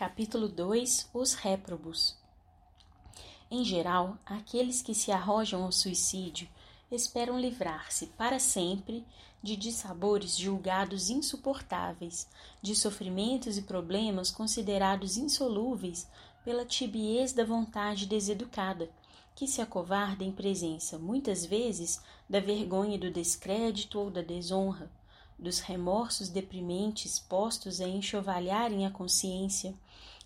Capítulo 2 Os réprobos. Em geral, aqueles que se arrojam ao suicídio esperam livrar-se para sempre de dissabores julgados insuportáveis, de sofrimentos e problemas considerados insolúveis pela tibiez da vontade deseducada, que se acovarda em presença, muitas vezes, da vergonha do descrédito ou da desonra dos remorsos deprimentes postos a enxovalharem a consciência,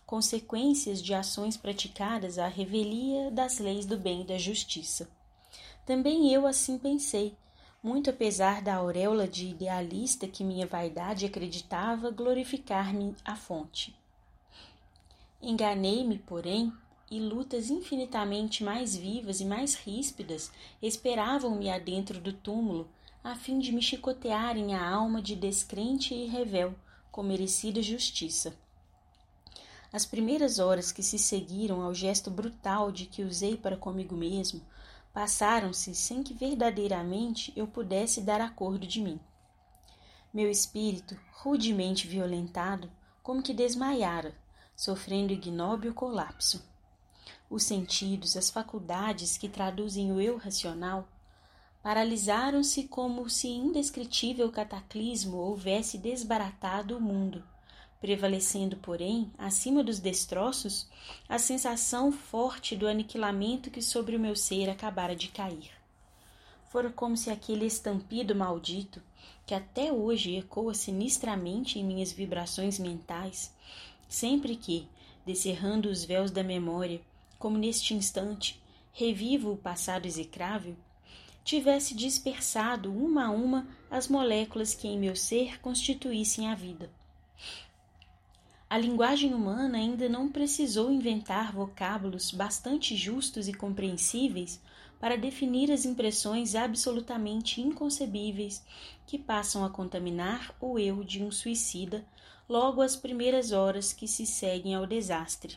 consequências de ações praticadas à revelia das leis do bem e da justiça. Também eu assim pensei, muito apesar da auréola de idealista que minha vaidade acreditava glorificar-me à fonte. Enganei-me, porém, e lutas infinitamente mais vivas e mais ríspidas esperavam-me adentro do túmulo, a fim de me chicotearem a alma de descrente e revel, com merecida justiça. As primeiras horas que se seguiram ao gesto brutal de que usei para comigo mesmo passaram-se sem que verdadeiramente eu pudesse dar acordo de mim. Meu espírito, rudemente violentado, como que desmaiara, sofrendo ignóbil colapso. Os sentidos, as faculdades que traduzem o eu racional, paralisaram-se como se indescritível cataclismo houvesse desbaratado o mundo, prevalecendo, porém, acima dos destroços, a sensação forte do aniquilamento que sobre o meu ser acabara de cair. Fora como se aquele estampido maldito, que até hoje ecoa sinistramente em minhas vibrações mentais, sempre que, descerrando os véus da memória, como neste instante, revivo o passado execrável, tivesse dispersado uma a uma as moléculas que em meu ser constituíssem a vida. A linguagem humana ainda não precisou inventar vocábulos bastante justos e compreensíveis para definir as impressões absolutamente inconcebíveis que passam a contaminar o eu de um suicida logo às primeiras horas que se seguem ao desastre,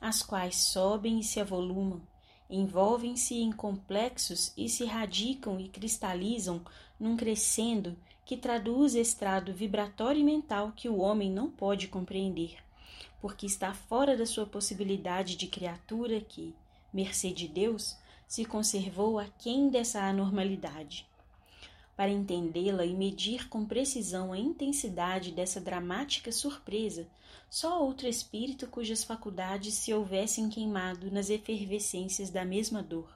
as quais sobem e se avolumam, envolvem-se em complexos e se radicam e cristalizam num crescendo que traduz estrado vibratório e mental que o homem não pode compreender, porque está fora da sua possibilidade de criatura que, mercê de Deus, se conservou aquém dessa anormalidade. Para entendê-la e medir com precisão a intensidade dessa dramática surpresa, só outro espírito cujas faculdades se houvessem queimado nas efervescências da mesma dor.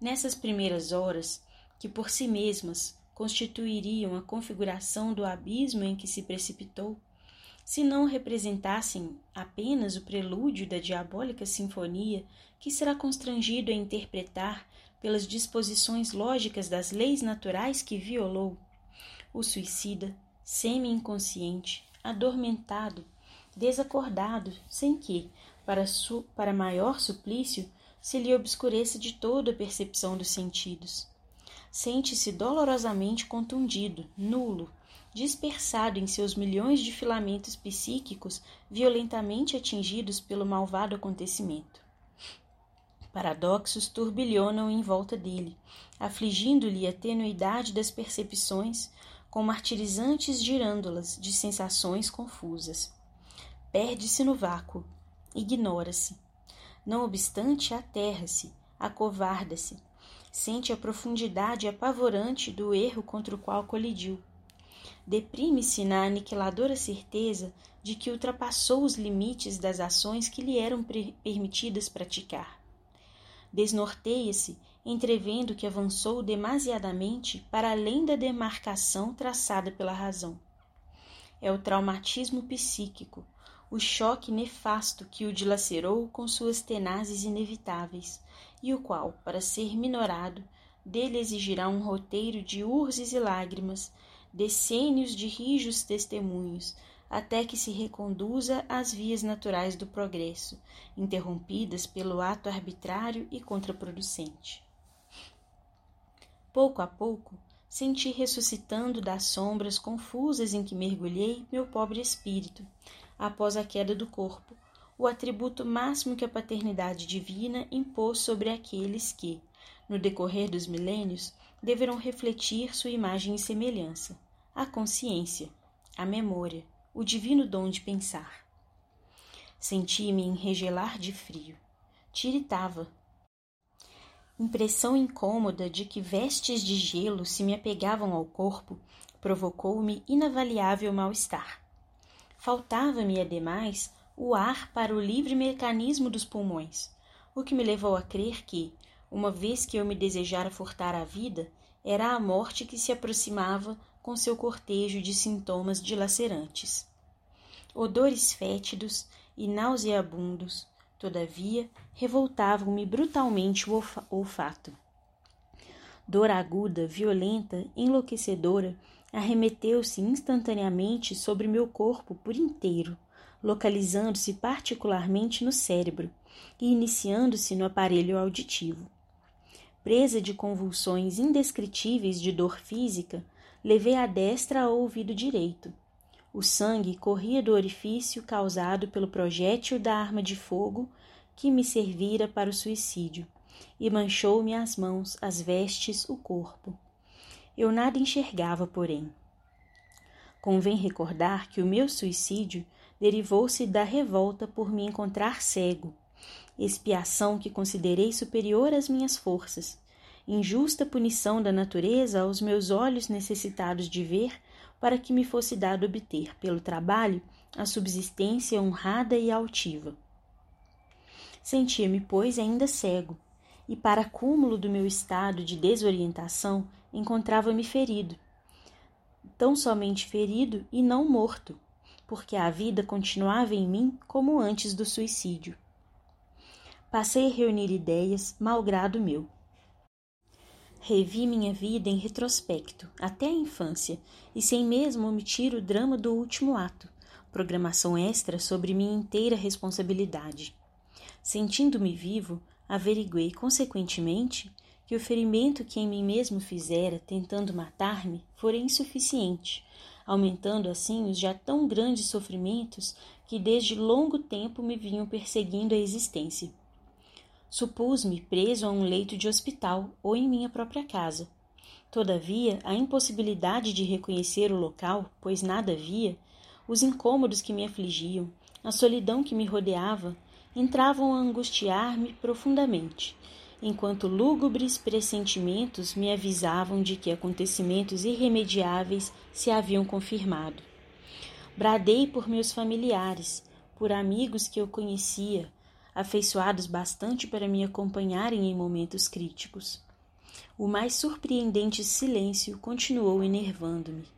Nessas primeiras horas, que por si mesmas constituiriam a configuração do abismo em que se precipitou, se não representassem apenas o prelúdio da diabólica sinfonia que será constrangido a interpretar pelas disposições lógicas das leis naturais que violou, o suicida, semi-inconsciente, adormentado, desacordado, sem que, para, para maior suplício, se lhe obscureça de todo a percepção dos sentidos. Sente-se dolorosamente contundido, nulo, dispersado em seus milhões de filamentos psíquicos violentamente atingidos pelo malvado acontecimento. Paradoxos turbilhonam em volta dele, afligindo-lhe a tenuidade das percepções, com martirizantes girândolas de sensações confusas. Perde-se no vácuo, ignora-se. Não obstante, aterra-se, acovarda-se, sente a profundidade apavorante do erro contra o qual colidiu. Deprime-se na aniquiladora certeza de que ultrapassou os limites das ações que lhe eram permitidas praticar. Desnorteia-se entrevendo que avançou demasiadamente para além da demarcação traçada pela razão. É o traumatismo psíquico, o choque nefasto que o dilacerou com suas tenazes inevitáveis, e o qual, para ser minorado, dele exigirá um roteiro de urzes e lágrimas, decênios de rijos testemunhos, até que se reconduza às vias naturais do progresso, interrompidas pelo ato arbitrário e contraproducente. Pouco a pouco, senti ressuscitando das sombras confusas em que mergulhei meu pobre espírito, após a queda do corpo, o atributo máximo que a paternidade divina impôs sobre aqueles que, no decorrer dos milênios, deverão refletir sua imagem e semelhança, a consciência, a memória, o divino dom de pensar. Senti-me enregelar de frio. Tiritava. Impressão incômoda de que vestes de gelo se me apegavam ao corpo provocou-me inavaliável mal-estar. Faltava-me, ademais, o ar para o livre mecanismo dos pulmões, o que me levou a crer que, uma vez que eu me desejara furtar a vida, era a morte que se aproximava com seu cortejo de sintomas dilacerantes. Odores fétidos e nauseabundos, todavia, revoltavam-me brutalmente o olfato. Dor aguda, violenta, enlouquecedora, arremeteu-se instantaneamente sobre meu corpo por inteiro, localizando-se particularmente no cérebro e iniciando-se no aparelho auditivo. Presa de convulsões indescritíveis de dor física, levei a destra ao ouvido direito. O sangue corria do orifício causado pelo projétil da arma de fogo que me servira para o suicídio, e manchou-me as mãos, as vestes, o corpo. Eu nada enxergava, porém. Convém recordar que o meu suicídio derivou-se da revolta por me encontrar cego, expiação que considerei superior às minhas forças, injusta punição da natureza aos meus olhos necessitados de ver, para que me fosse dado obter, pelo trabalho, a subsistência honrada e altiva. Sentia-me, pois, ainda cego, e, para cúmulo do meu estado de desorientação, encontrava-me ferido. Tão somente ferido e não morto, porque a vida continuava em mim como antes do suicídio. Passei a reunir ideias, malgrado meu. Revi minha vida em retrospecto, até a infância, e sem mesmo omitir o drama do último ato, programação extra sobre minha inteira responsabilidade. Sentindo-me vivo, averiguei, consequentemente, que o ferimento que em mim mesmo fizera, tentando matar-me, fora insuficiente, aumentando assim os já tão grandes sofrimentos que desde longo tempo me vinham perseguindo a existência. Supus-me preso a um leito de hospital ou em minha própria casa. Todavia, a impossibilidade de reconhecer o local, pois nada via, os incômodos que me afligiam, a solidão que me rodeava, entravam a angustiar-me profundamente, enquanto lúgubres pressentimentos me avisavam de que acontecimentos irremediáveis se haviam confirmado. Bradei por meus familiares, por amigos que eu conhecia, afeiçoados bastante para me acompanharem em momentos críticos. O mais surpreendente silêncio continuou enervando-me.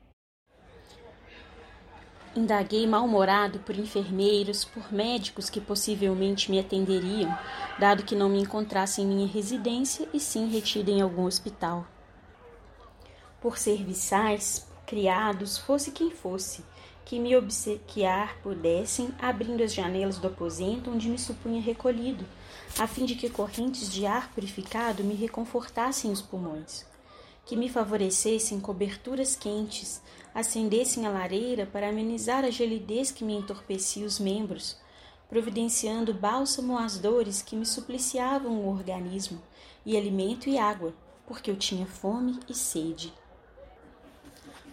Indaguei mal-humorado por enfermeiros, por médicos que possivelmente me atenderiam, dado que não me encontrasse em minha residência e sim retida em algum hospital. Por serviçais, criados, fosse quem fosse, que me obsequiar pudessem, abrindo as janelas do aposento onde me supunha recolhido, a fim de que correntes de ar purificado me reconfortassem os pulmões, que me favorecessem coberturas quentes, acendessem a lareira para amenizar a gelidez que me entorpecia os membros, providenciando bálsamo às dores que me supliciavam o organismo, e alimento e água, porque eu tinha fome e sede.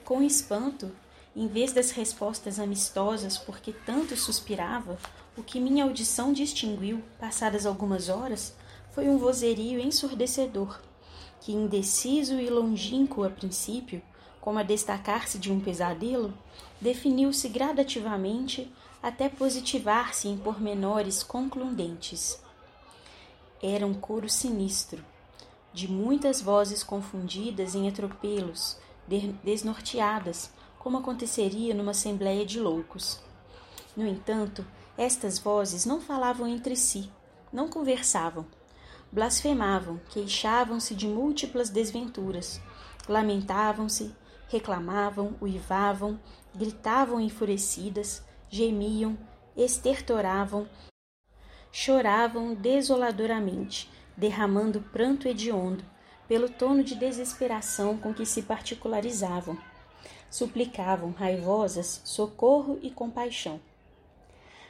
Com espanto, em vez das respostas amistosas porque tanto suspirava, o que minha audição distinguiu, passadas algumas horas, foi um vozerio ensurdecedor, que, indeciso e longínquo a princípio, como a destacar-se de um pesadelo, definiu-se gradativamente até positivar-se em pormenores concludentes. Era um coro sinistro, de muitas vozes confundidas em atropelos, desnorteadas, como aconteceria numa assembleia de loucos. No entanto, estas vozes não falavam entre si, não conversavam. Blasfemavam, queixavam-se de múltiplas desventuras, lamentavam-se, reclamavam, uivavam, gritavam enfurecidas, gemiam, estertoravam, choravam desoladoramente, derramando pranto hediondo, pelo tono de desesperação com que se particularizavam. Suplicavam, raivosas, socorro e compaixão.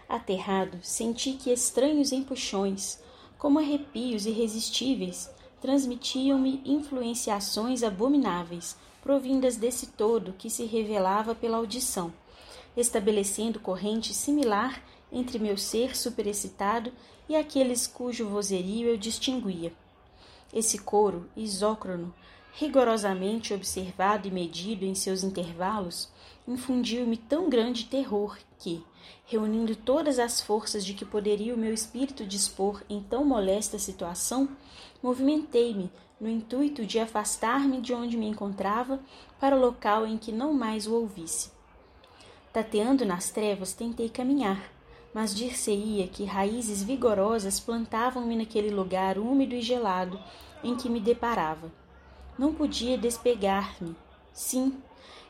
Aterrado, senti que estranhos empuxões, como arrepios irresistíveis, transmitiam-me influenciações abomináveis, provindas desse todo que se revelava pela audição, estabelecendo corrente similar entre meu ser superexcitado e aqueles cujo vozerio eu distinguia. Esse coro isócrono, rigorosamente observado e medido em seus intervalos, infundiu-me tão grande terror que, reunindo todas as forças de que poderia o meu espírito dispor em tão molesta situação, movimentei-me no intuito de afastar-me de onde me encontrava para o local em que não mais o ouvisse. Tateando nas trevas, tentei caminhar, mas dir-se-ia que raízes vigorosas plantavam-me naquele lugar úmido e gelado em que me deparava. Não podia despegar-me. Sim,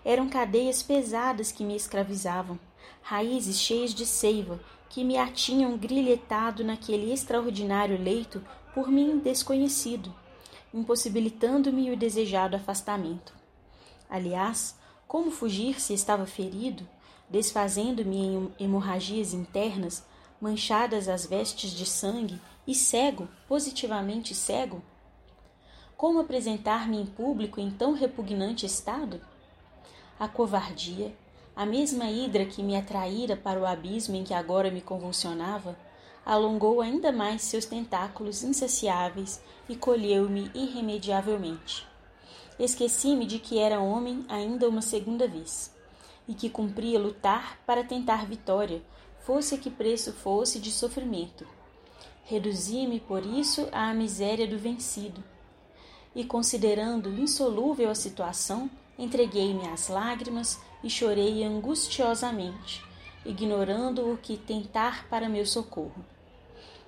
eram cadeias pesadas que me escravizavam, raízes cheias de seiva que me atinham grilhetado naquele extraordinário leito por mim desconhecido, impossibilitando-me o desejado afastamento. Aliás, como fugir se estava ferido, desfazendo-me em hemorragias internas, manchadas as vestes de sangue e cego, positivamente cego? Como apresentar-me em público em tão repugnante estado? A covardia, a mesma hidra que me atraíra para o abismo em que agora me convulsionava, alongou ainda mais seus tentáculos insaciáveis e colheu-me irremediavelmente. Esqueci-me de que era homem ainda uma segunda vez, e que cumpria lutar para tentar vitória, fosse a que preço fosse de sofrimento. Reduzia-me por isso à miséria do vencido, e considerando insolúvel a situação, entreguei-me às lágrimas e chorei angustiosamente, ignorando o que tentar para meu socorro.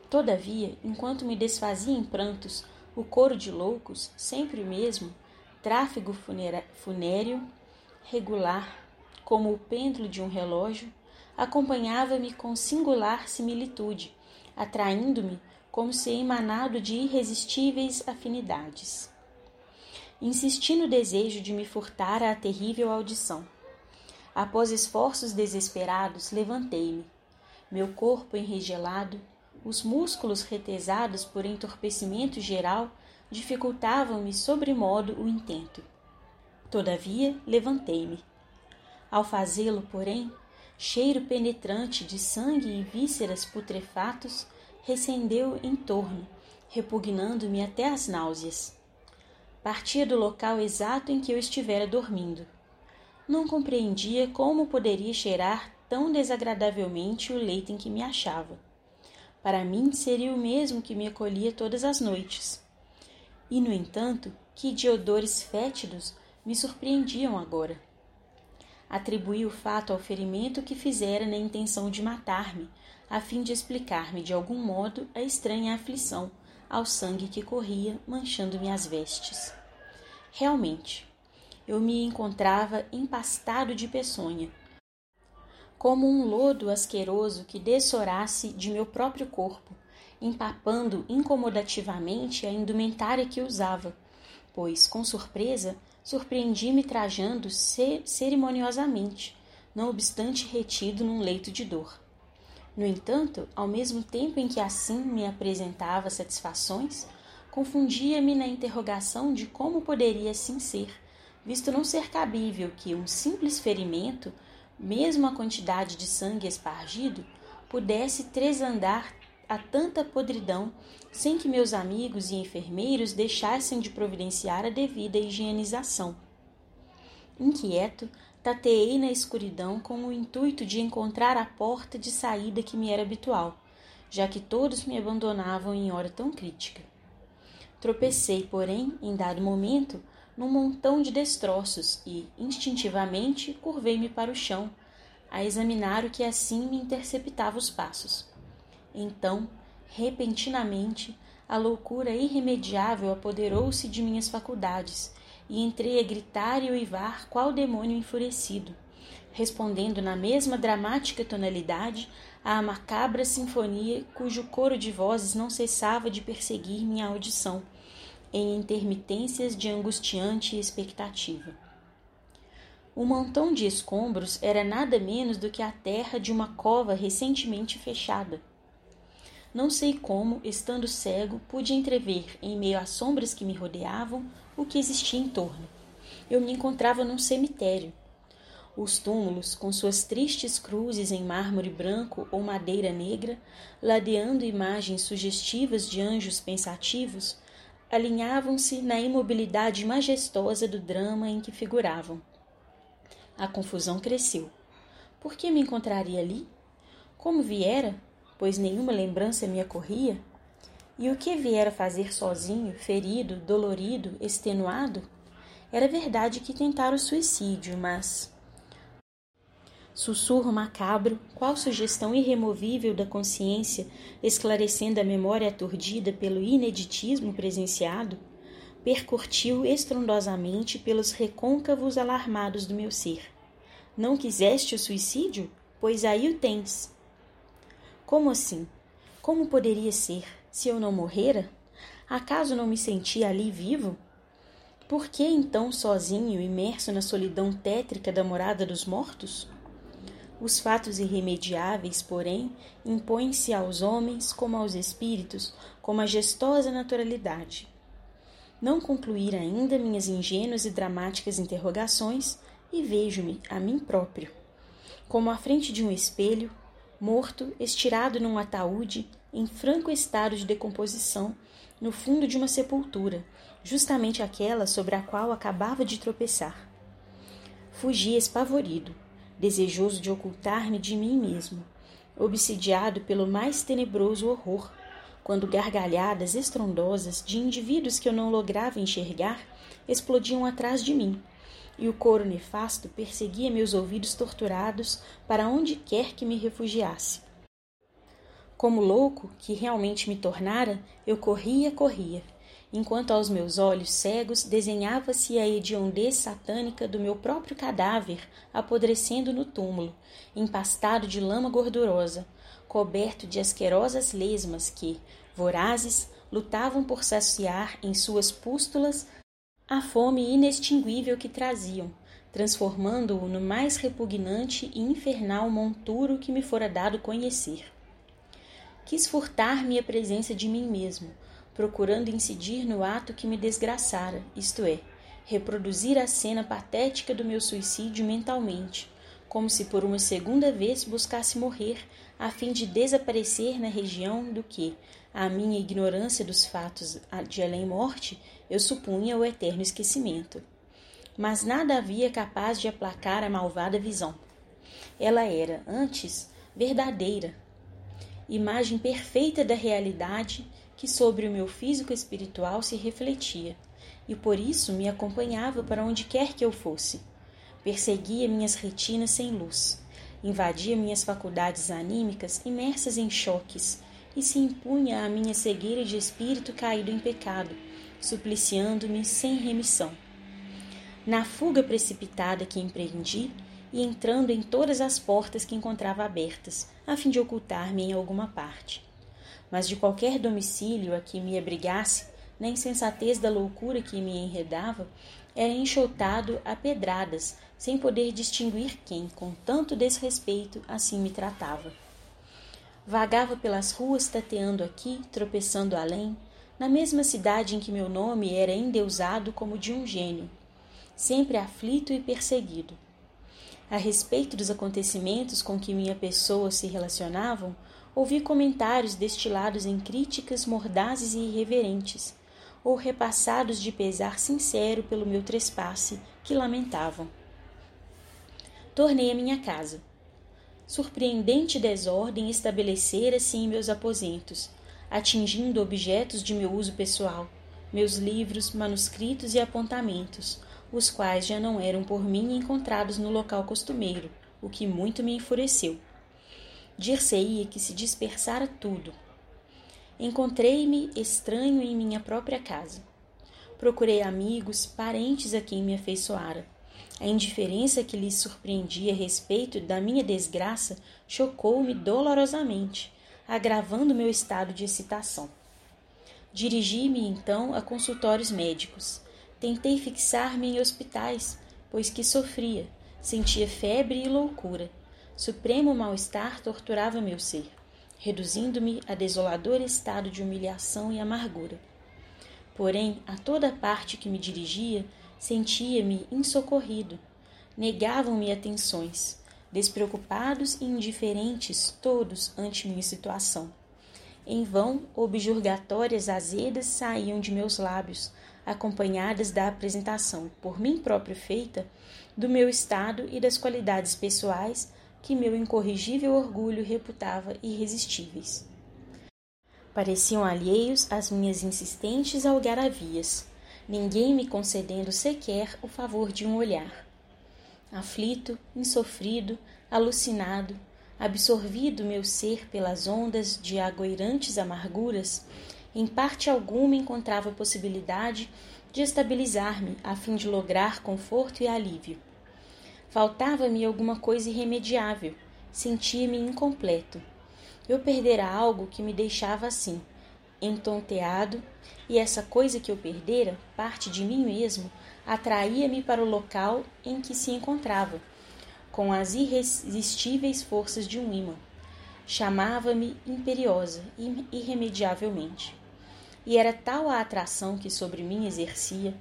Todavia, enquanto me desfazia em prantos, o coro de loucos, sempre o mesmo, tráfego funéreo, regular, como o pêndulo de um relógio, acompanhava-me com singular similitude, atraindo-me como se emanado de irresistíveis afinidades. Insisti no desejo de me furtar à terrível audição. Após esforços desesperados, levantei-me. Meu corpo enregelado, os músculos retesados por entorpecimento geral dificultavam-me sobremodo o intento. Todavia, levantei-me. Ao fazê-lo, porém, cheiro penetrante de sangue e vísceras putrefatos recendeu em torno, repugnando-me até as náuseas. Partia do local exato em que eu estivera dormindo. Não compreendia como poderia cheirar tão desagradavelmente o leito em que me achava. Para mim seria o mesmo que me acolhia todas as noites. E, no entanto, que de odores fétidos me surpreendiam agora. Atribuí o fato ao ferimento que fizera na intenção de matar-me, a fim de explicar-me de algum modo a estranha aflição ao sangue que corria, manchando-me as vestes. Realmente, eu me encontrava empastado de peçonha, como um lodo asqueroso que dessorasse de meu próprio corpo, empapando incomodativamente a indumentária que usava, pois, com surpresa, surpreendi-me trajando cerimoniosamente, não obstante retido num leito de dor. No entanto, ao mesmo tempo em que assim me apresentava satisfações, confundia-me na interrogação de como poderia assim ser, visto não ser cabível que um simples ferimento mesmo a quantidade de sangue espargido, pudesse tresandar a tanta podridão sem que meus amigos e enfermeiros deixassem de providenciar a devida higienização. Inquieto, tateei na escuridão com o intuito de encontrar a porta de saída que me era habitual, já que todos me abandonavam em hora tão crítica. Tropecei, porém, em dado momento, num montão de destroços e, instintivamente, curvei-me para o chão, a examinar o que assim me interceptava os passos. Então, repentinamente, a loucura irremediável apoderou-se de minhas faculdades e entrei a gritar e uivar qual demônio enfurecido, respondendo na mesma dramática tonalidade à macabra sinfonia cujo coro de vozes não cessava de perseguir minha audição em intermitências de angustiante expectativa. O montão de escombros era nada menos do que a terra de uma cova recentemente fechada. Não sei como, estando cego, pude entrever, em meio às sombras que me rodeavam, o que existia em torno. Eu me encontrava num cemitério. Os túmulos, com suas tristes cruzes em mármore branco ou madeira negra, ladeando imagens sugestivas de anjos pensativos, alinhavam-se na imobilidade majestosa do drama em que figuravam. A confusão cresceu. Por que me encontraria ali? Como viera? Pois nenhuma lembrança me acorria? E o que viera fazer sozinho, ferido, dolorido, extenuado? Era verdade que tentara o suicídio, mas. Sussurro macabro, qual sugestão irremovível da consciência, esclarecendo a memória aturdida pelo ineditismo presenciado, percutiu estrondosamente pelos recôncavos alarmados do meu ser. Não quiseste o suicídio? Pois aí o tens. Como assim? Como poderia ser? Se eu não morrera? Acaso não me sentia ali vivo? Por que então sozinho, imerso na solidão tétrica da morada dos mortos? Os fatos irremediáveis, porém, impõem-se aos homens como aos espíritos com majestosa naturalidade. Não concluir ainda minhas ingênuas e dramáticas interrogações e vejo-me a mim próprio, como à frente de um espelho, morto, estirado num ataúde, em franco estado de decomposição, no fundo de uma sepultura, justamente aquela sobre a qual acabava de tropeçar. Fugi espavorido, desejoso de ocultar-me de mim mesmo, obsidiado pelo mais tenebroso horror, quando gargalhadas estrondosas de indivíduos que eu não lograva enxergar explodiam atrás de mim, e o coro nefasto perseguia meus ouvidos torturados para onde quer que me refugiasse. Como louco, que realmente me tornara, eu corria, corria, enquanto aos meus olhos cegos desenhava-se a hediondez satânica do meu próprio cadáver apodrecendo no túmulo, empastado de lama gordurosa, coberto de asquerosas lesmas que, vorazes, lutavam por saciar em suas pústulas a fome inextinguível que traziam, transformando-o no mais repugnante e infernal monturo que me fora dado conhecer. Quis furtar-me a presença de mim mesmo, procurando incidir no ato que me desgraçara, isto é, reproduzir a cena patética do meu suicídio mentalmente, como se por uma segunda vez buscasse morrer, a fim de desaparecer na região do que, a minha ignorância dos fatos de além-morte, eu supunha o eterno esquecimento. Mas nada havia capaz de aplacar a malvada visão. Ela era, antes, verdadeira, imagem perfeita da realidade que sobre o meu físico espiritual se refletia, e por isso me acompanhava para onde quer que eu fosse. Perseguia minhas retinas sem luz, invadia minhas faculdades anímicas imersas em choques, e se impunha à minha cegueira de espírito caído em pecado, supliciando-me sem remissão. Na fuga precipitada que empreendi, e entrando em todas as portas que encontrava abertas, a fim de ocultar-me em alguma parte. Mas de qualquer domicílio a que me abrigasse, na insensatez da loucura que me enredava, era enxotado a pedradas, sem poder distinguir quem, com tanto desrespeito, assim me tratava. Vagava pelas ruas tateando aqui, tropeçando além, na mesma cidade em que meu nome era endeusado como de um gênio, sempre aflito e perseguido. A respeito dos acontecimentos com que minha pessoa se relacionavam, ouvi comentários destilados em críticas mordazes e irreverentes, ou repassados de pesar sincero pelo meu trespasse, que lamentavam. Tornei a minha casa. Surpreendente desordem estabelecera-se em meus aposentos, atingindo objetos de meu uso pessoal, meus livros, manuscritos e apontamentos, os quais já não eram por mim encontrados no local costumeiro, o que muito me enfureceu. Dir-se-ia que se dispersara tudo. Encontrei-me estranho em minha própria casa. Procurei amigos, parentes a quem me afeiçoara. A indiferença que lhes surpreendia a respeito da minha desgraça chocou-me dolorosamente, agravando meu estado de excitação. Dirigi-me então a consultórios médicos. Tentei fixar-me em hospitais, pois que sofria, sentia febre e loucura. Supremo mal-estar torturava meu ser, reduzindo-me a desolador estado de humilhação e amargura. Porém, a toda parte que me dirigia, sentia-me insocorrido. negavam-me atenções, despreocupados e indiferentes todos ante minha situação. Em vão, objurgatórias azedas saíam de meus lábios, acompanhadas da apresentação, por mim próprio feita, do meu estado e das qualidades pessoais que meu incorrigível orgulho reputava irresistíveis. Pareciam alheios às minhas insistentes algaravias, ninguém me concedendo sequer o favor de um olhar. Aflito, insofrido, alucinado, absorvido meu ser pelas ondas de agoirantes amarguras, em parte alguma encontrava possibilidade de estabilizar-me a fim de lograr conforto e alívio. Faltava-me alguma coisa irremediável, sentia-me incompleto. Eu perdera algo que me deixava assim, entonteado, e essa coisa que eu perdera, parte de mim mesmo, atraía-me para o local em que se encontrava com as irresistíveis forças de um imã. Chamava-me imperiosa, irremediavelmente. E era tal a atração que sobre mim exercia,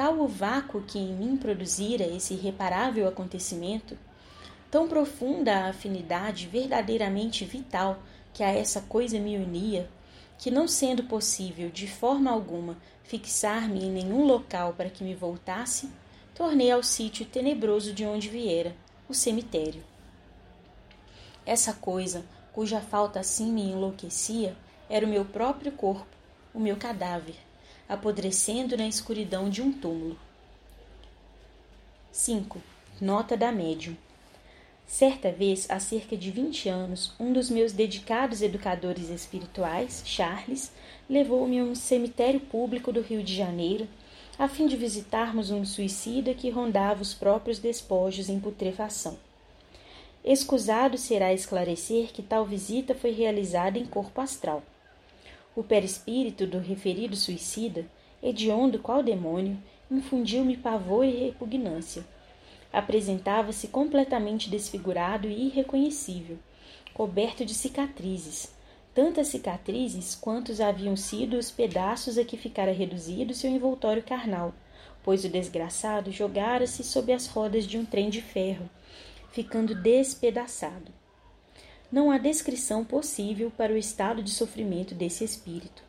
tal o vácuo que em mim produzira esse irreparável acontecimento, tão profunda a afinidade verdadeiramente vital que a essa coisa me unia, que não sendo possível de forma alguma fixar-me em nenhum local para que me voltasse, tornei ao sítio tenebroso de onde viera, o cemitério. Essa coisa, cuja falta assim me enlouquecia, era o meu próprio corpo, o meu cadáver, apodrecendo na escuridão de um túmulo. 5. Nota da médium. Certa vez, há cerca de vinte anos, um dos meus dedicados educadores espirituais, Charles, levou-me a um cemitério público do Rio de Janeiro a fim de visitarmos um suicida que rondava os próprios despojos em putrefação. Escusado será esclarecer que tal visita foi realizada em corpo astral. O perispírito do referido suicida, hediondo qual demônio, infundiu-me pavor e repugnância. Apresentava-se completamente desfigurado e irreconhecível, coberto de cicatrizes, tantas cicatrizes quantos haviam sido os pedaços a que ficara reduzido seu envoltório carnal, pois o desgraçado jogara-se sob as rodas de um trem de ferro, ficando despedaçado. Não há descrição possível para o estado de sofrimento desse espírito.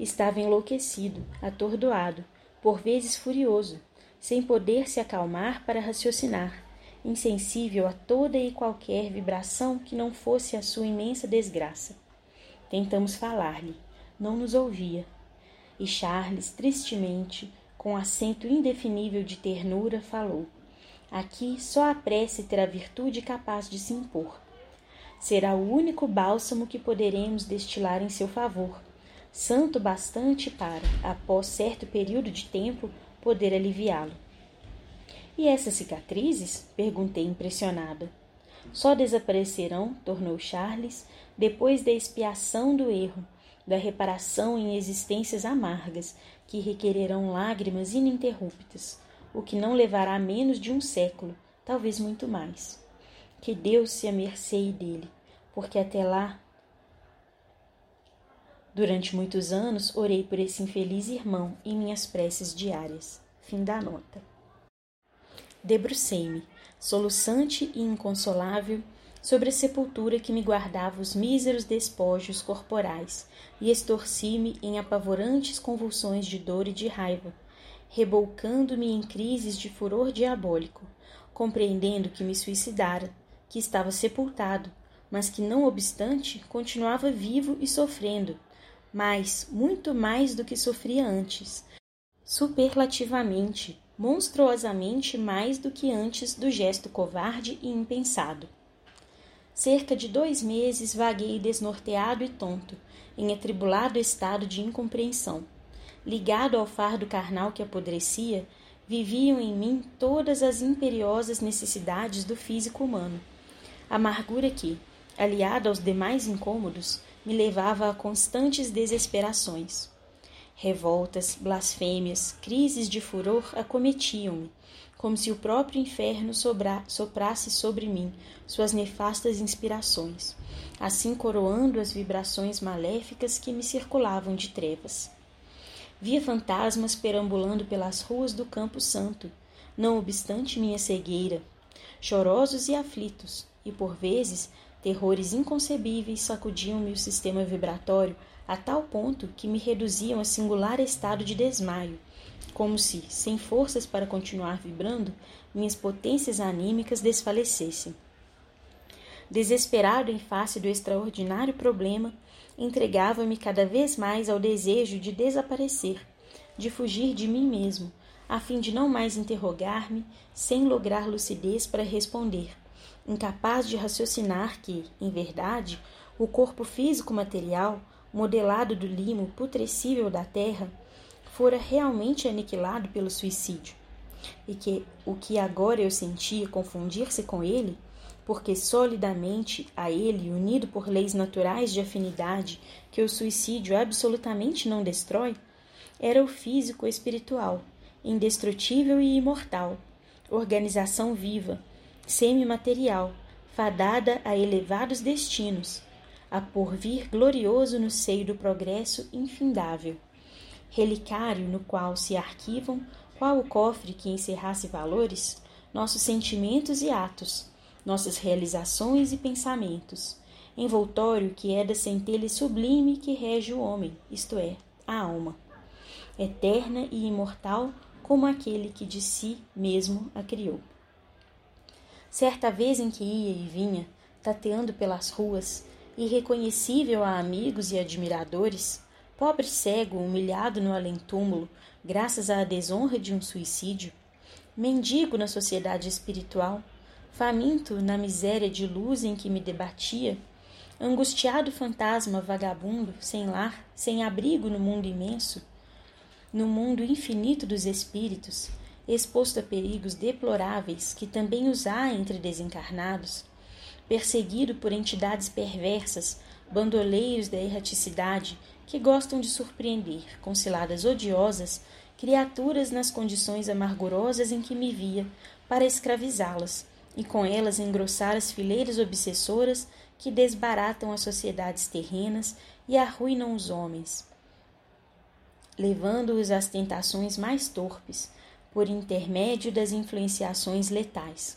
Estava enlouquecido, atordoado, por vezes furioso, sem poder se acalmar para raciocinar, insensível a toda e qualquer vibração que não fosse a sua imensa desgraça. Tentamos falar-lhe, não nos ouvia. E Charles, tristemente, com acento indefinível de ternura, falou: Aqui só a prece terá virtude capaz de se impor. Será o único bálsamo que poderemos destilar em seu favor, santo bastante para, após certo período de tempo, poder aliviá-lo. E essas cicatrizes? perguntei impressionada. Só desaparecerão, tornou Charles, depois da expiação do erro, da reparação em existências amargas, que requererão lágrimas ininterruptas, o que não levará menos de um século, talvez muito mais. Que Deus se amerceie dele, porque até lá. Durante muitos anos orei por esse infeliz irmão em minhas preces diárias. Fim da nota. Debrucei-me, soluçante e inconsolável, sobre a sepultura que me guardava os míseros despojos corporais, e estorci-me em apavorantes convulsões de dor e de raiva, rebolcando-me em crises de furor diabólico, compreendendo que me suicidara, que estava sepultado, mas que, não obstante, continuava vivo e sofrendo, mais, muito mais do que sofria antes, superlativamente, monstruosamente mais do que antes do gesto covarde e impensado. Cerca de dois meses vaguei desnorteado e tonto, em atribulado estado de incompreensão. Ligado ao fardo carnal que apodrecia, viviam em mim todas as imperiosas necessidades do físico humano. Amargura que, aliada aos demais incômodos, me levava a constantes desesperações. Revoltas, blasfêmias, crises de furor acometiam-me, como se o próprio inferno sobra, soprasse sobre mim suas nefastas inspirações, assim coroando as vibrações maléficas que me circulavam de trevas. Via fantasmas perambulando pelas ruas do Campo Santo, não obstante minha cegueira, chorosos e aflitos, e por vezes terrores inconcebíveis sacudiam-me o sistema vibratório a tal ponto que me reduziam a singular estado de desmaio, como se, sem forças para continuar vibrando, minhas potências anímicas desfalecessem. Desesperado em face do extraordinário problema, entregava-me cada vez mais ao desejo de desaparecer, de fugir de mim mesmo, a fim de não mais interrogar-me, sem lograr lucidez para responder, incapaz de raciocinar que, em verdade, o corpo físico material, modelado do limo putrescível da terra, fora realmente aniquilado pelo suicídio, e que o que agora eu sentia confundir-se com ele, porque solidamente a ele, unido por leis naturais de afinidade que o suicídio absolutamente não destrói, era o físico espiritual, indestrutível e imortal, organização viva, semimaterial, fadada a elevados destinos, a porvir glorioso no seio do progresso infindável, relicário no qual se arquivam, qual o cofre que encerrasse valores, nossos sentimentos e atos, nossas realizações e pensamentos, envoltório que é da centelha sublime que rege o homem, isto é, a alma, eterna e imortal como aquele que de si mesmo a criou. Certa vez em que ia e vinha, tateando pelas ruas, irreconhecível a amigos e admiradores, pobre cego humilhado no além-túmulo, graças à desonra de um suicídio, mendigo na sociedade espiritual, faminto na miséria de luz em que me debatia, angustiado fantasma vagabundo, sem lar, sem abrigo no mundo imenso, no mundo infinito dos espíritos, exposto a perigos deploráveis que também os há entre desencarnados, perseguido por entidades perversas, bandoleiros da erraticidade que gostam de surpreender, com ciladas odiosas, criaturas nas condições amargurosas em que me via, para escravizá-las e com elas engrossar as fileiras obsessoras que desbaratam as sociedades terrenas e arruinam os homens, levando-os às tentações mais torpes, por intermédio das influenciações letais.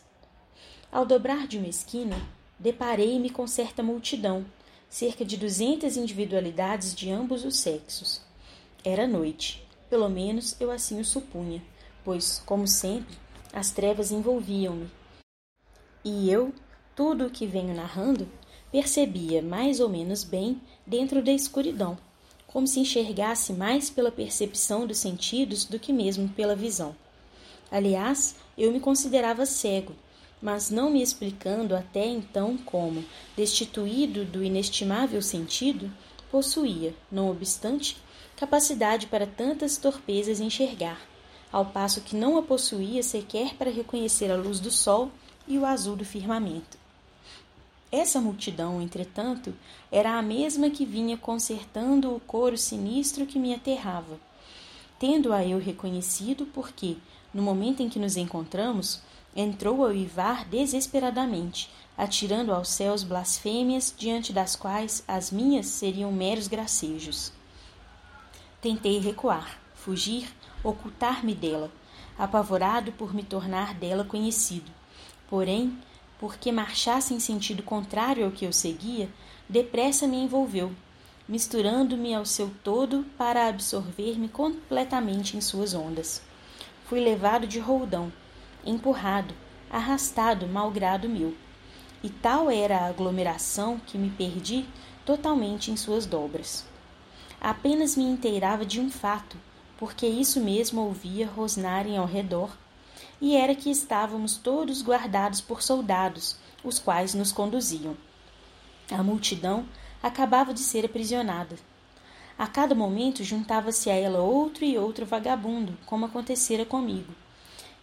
Ao dobrar de uma esquina, deparei-me com certa multidão, cerca de duzentas individualidades de ambos os sexos. Era noite, pelo menos eu assim o supunha, pois, como sempre, as trevas envolviam-me. E eu, tudo o que venho narrando, percebia mais ou menos bem dentro da escuridão, como se enxergasse mais pela percepção dos sentidos do que mesmo pela visão. Aliás, eu me considerava cego, mas não me explicando até então como, destituído do inestimável sentido, possuía, não obstante, capacidade para tantas torpezas enxergar, ao passo que não a possuía sequer para reconhecer a luz do sol e o azul do firmamento. Essa multidão, entretanto, era a mesma que vinha consertando o coro sinistro que me aterrava. Tendo-a eu reconhecido, porque, no momento em que nos encontramos, entrou a uivar desesperadamente, atirando aos céus blasfêmias diante das quais as minhas seriam meros gracejos. Tentei recuar, fugir, ocultar-me dela, apavorado por me tornar dela conhecido. Porém, porque marchasse em sentido contrário ao que eu seguia, depressa me envolveu, misturando-me ao seu todo para absorver-me completamente em suas ondas. Fui levado de roldão, empurrado, arrastado malgrado meu. E tal era a aglomeração que me perdi totalmente em suas dobras. Apenas me inteirava de um fato, porque isso mesmo ouvia rosnarem ao redor, e era que estávamos todos guardados por soldados, os quais nos conduziam. A multidão acabava de ser aprisionada. A cada momento juntava-se a ela outro e outro vagabundo, como acontecera comigo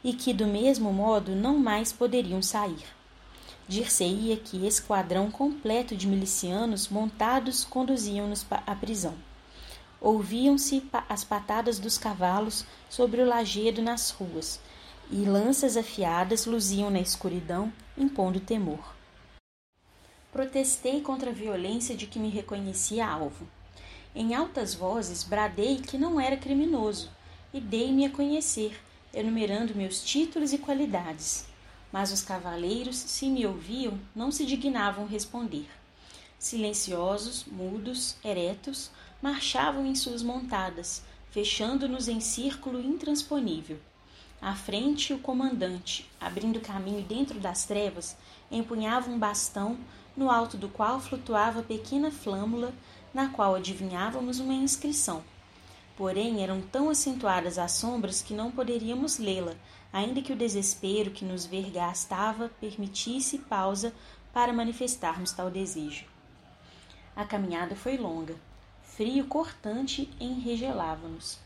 e que do mesmo modo não mais poderiam sair. Dir-se-ia que esquadrão completo de milicianos montados conduziam-nos à prisão. Ouviam-se as patadas dos cavalos sobre o lajedo nas ruas, e lanças afiadas luziam na escuridão, impondo temor. Protestei contra a violência de que me reconhecia alvo. Em altas vozes bradei que não era criminoso e dei-me a conhecer, enumerando meus títulos e qualidades. mas os cavaleiros, se me ouviam, não se dignavam responder. Silenciosos, mudos, eretos, marchavam em suas montadas, fechando-nos em círculo intransponível. À frente, o comandante, abrindo caminho dentro das trevas, empunhava um bastão, no alto do qual flutuava pequena flâmula, na qual adivinhávamos uma inscrição. Porém, eram tão acentuadas as sombras que não poderíamos lê-la, ainda que o desespero que nos vergastava permitisse pausa para manifestarmos tal desejo. A caminhada foi longa. Frio cortante enregelava-nos.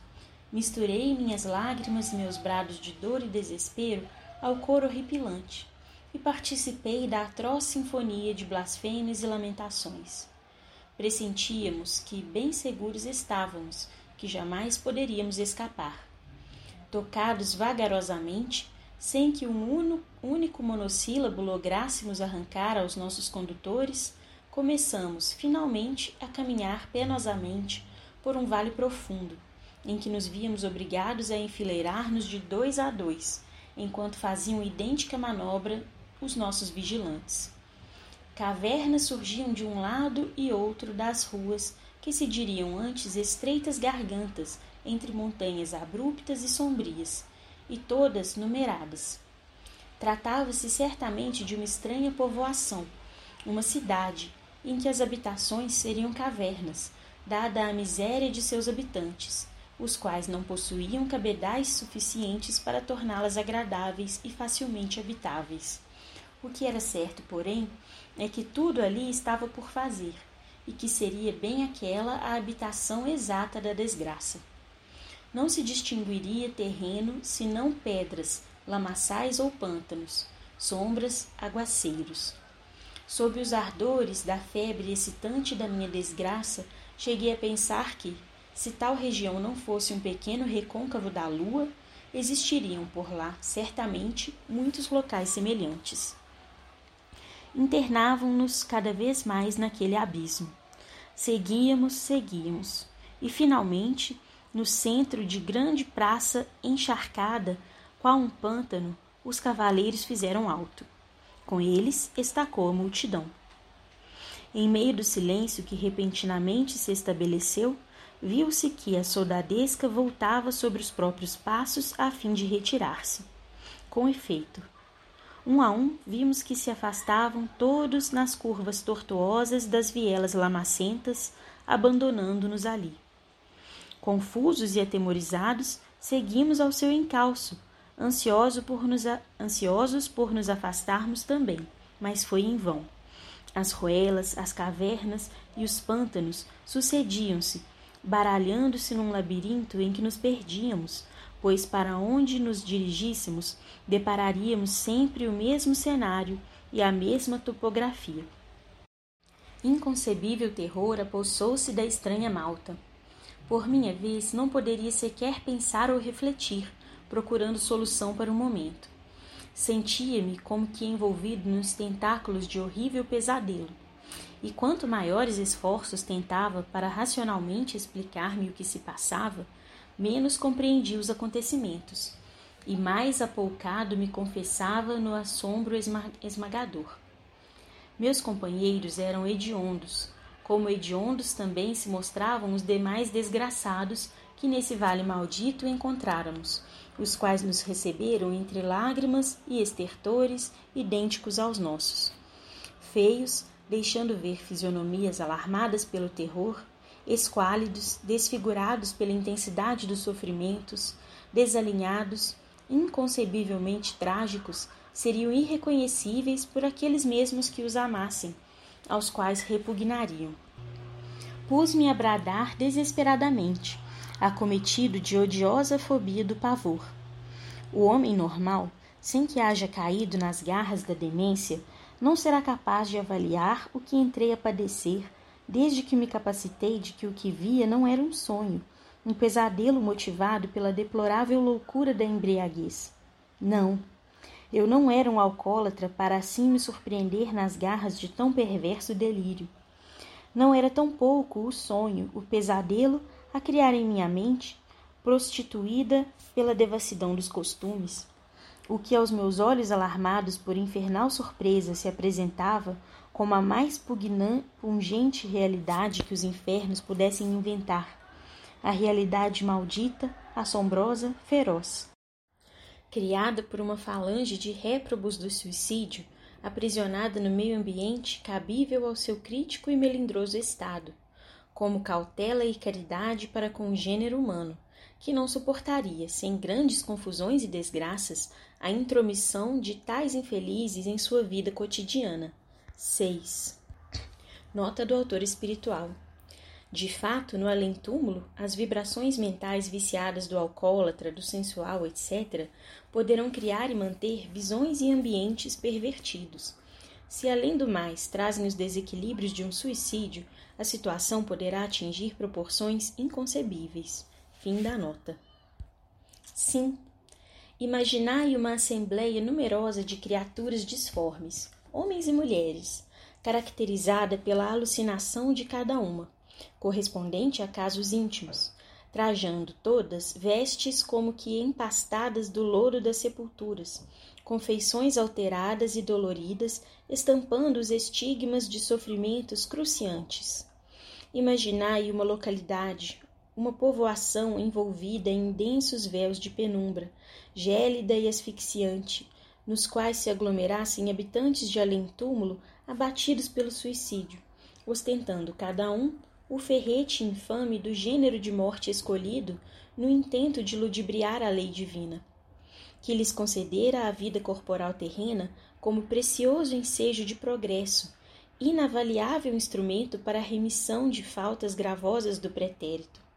Misturei minhas lágrimas e meus brados de dor e desespero ao coro horripilante e participei da atroz sinfonia de blasfêmias e lamentações. Pressentíamos que bem seguros estávamos, que jamais poderíamos escapar. Tocados vagarosamente, sem que um único monossílabo lográssemos arrancar aos nossos condutores, começamos, finalmente, a caminhar penosamente por um vale profundo, em que nos víamos obrigados a enfileirar-nos de dois a dois, enquanto faziam idêntica manobra os nossos vigilantes. Cavernas surgiam de um lado e outro das ruas que se diriam antes estreitas gargantas entre montanhas abruptas e sombrias, e todas numeradas. Tratava-se certamente de uma estranha povoação, uma cidade, em que as habitações seriam cavernas, dada a miséria de seus habitantes, os quais não possuíam cabedais suficientes para torná-las agradáveis e facilmente habitáveis. O que era certo, porém, é que tudo ali estava por fazer, e que seria bem aquela a habitação exata da desgraça. Não se distinguiria terreno senão pedras, lamaçais ou pântanos, sombras, aguaceiros. Sob os ardores da febre excitante da minha desgraça, cheguei a pensar que, se tal região não fosse um pequeno recôncavo da lua, existiriam por lá, certamente, muitos locais semelhantes. Internavam-nos cada vez mais naquele abismo. Seguíamos, seguíamos, e finalmente, no centro de grande praça encharcada, qual um pântano, os cavaleiros fizeram alto. Com eles estacou a multidão. Em meio do silêncio que repentinamente se estabeleceu, viu-se que a soldadesca voltava sobre os próprios passos a fim de retirar-se. Com efeito, um a um vimos que se afastavam todos nas curvas tortuosas das vielas lamacentas, abandonando-nos ali. Confusos e atemorizados, seguimos ao seu encalço, ansioso por nos a... ansiosos por nos afastarmos também, mas foi em vão. As ruelas, as cavernas e os pântanos sucediam-se, baralhando-se num labirinto em que nos perdíamos, pois para onde nos dirigíssemos, depararíamos sempre o mesmo cenário e a mesma topografia. Inconcebível terror apossou-se da estranha malta. Por minha vez, não poderia sequer pensar ou refletir, procurando solução para o momento. Sentia-me como que envolvido nos tentáculos de horrível pesadelo. E quanto maiores esforços tentava para racionalmente explicar-me o que se passava, menos compreendia os acontecimentos, e mais apoucado me confessava no assombro esmagador. Meus companheiros eram hediondos, como hediondos também se mostravam os demais desgraçados que nesse vale maldito encontráramos, os quais nos receberam entre lágrimas e estertores idênticos aos nossos. Feios, deixando ver fisionomias alarmadas pelo terror, esquálidos, desfigurados pela intensidade dos sofrimentos, desalinhados, inconcebivelmente trágicos, seriam irreconhecíveis por aqueles mesmos que os amassem, aos quais repugnariam. Pus-me a bradar desesperadamente, acometido de odiosa fobia do pavor. O homem normal, sem que haja caído nas garras da demência, não será capaz de avaliar o que entrei a padecer desde que me capacitei de que o que via não era um sonho, um pesadelo motivado pela deplorável loucura da embriaguez. Não, eu não era um alcoólatra para assim me surpreender nas garras de tão perverso delírio. Não era tão pouco o sonho, o pesadelo a criar em minha mente, prostituída pela devassidão dos costumes, o que aos meus olhos alarmados por infernal surpresa se apresentava como a mais pungente realidade que os infernos pudessem inventar, a realidade maldita, assombrosa, feroz. Criada por uma falange de réprobos do suicídio, aprisionada no meio ambiente cabível ao seu crítico e melindroso estado, como cautela e caridade para com o gênero humano, que não suportaria, sem grandes confusões e desgraças, a intromissão de tais infelizes em sua vida cotidiana. 6. Nota do autor espiritual. De fato, no além-túmulo, as vibrações mentais viciadas do alcoólatra, do sensual, etc., poderão criar e manter visões e ambientes pervertidos. Se, além do mais, trazem os desequilíbrios de um suicídio, a situação poderá atingir proporções inconcebíveis. Fim da nota. Sim, imaginai uma assembleia numerosa de criaturas disformes, homens e mulheres, caracterizada pela alucinação de cada uma, correspondente a casos íntimos, trajando todas vestes como que empastadas do louro das sepulturas, com feições alteradas e doloridas, estampando os estigmas de sofrimentos cruciantes. Imaginai uma localidade, uma povoação envolvida em densos véus de penumbra, gélida e asfixiante, nos quais se aglomerassem habitantes de além-túmulo abatidos pelo suicídio, ostentando cada um o ferrete infame do gênero de morte escolhido no intento de ludibriar a lei divina, que lhes concedera a vida corporal terrena como precioso ensejo de progresso, inavaliável instrumento para a remissão de faltas gravosas do pretérito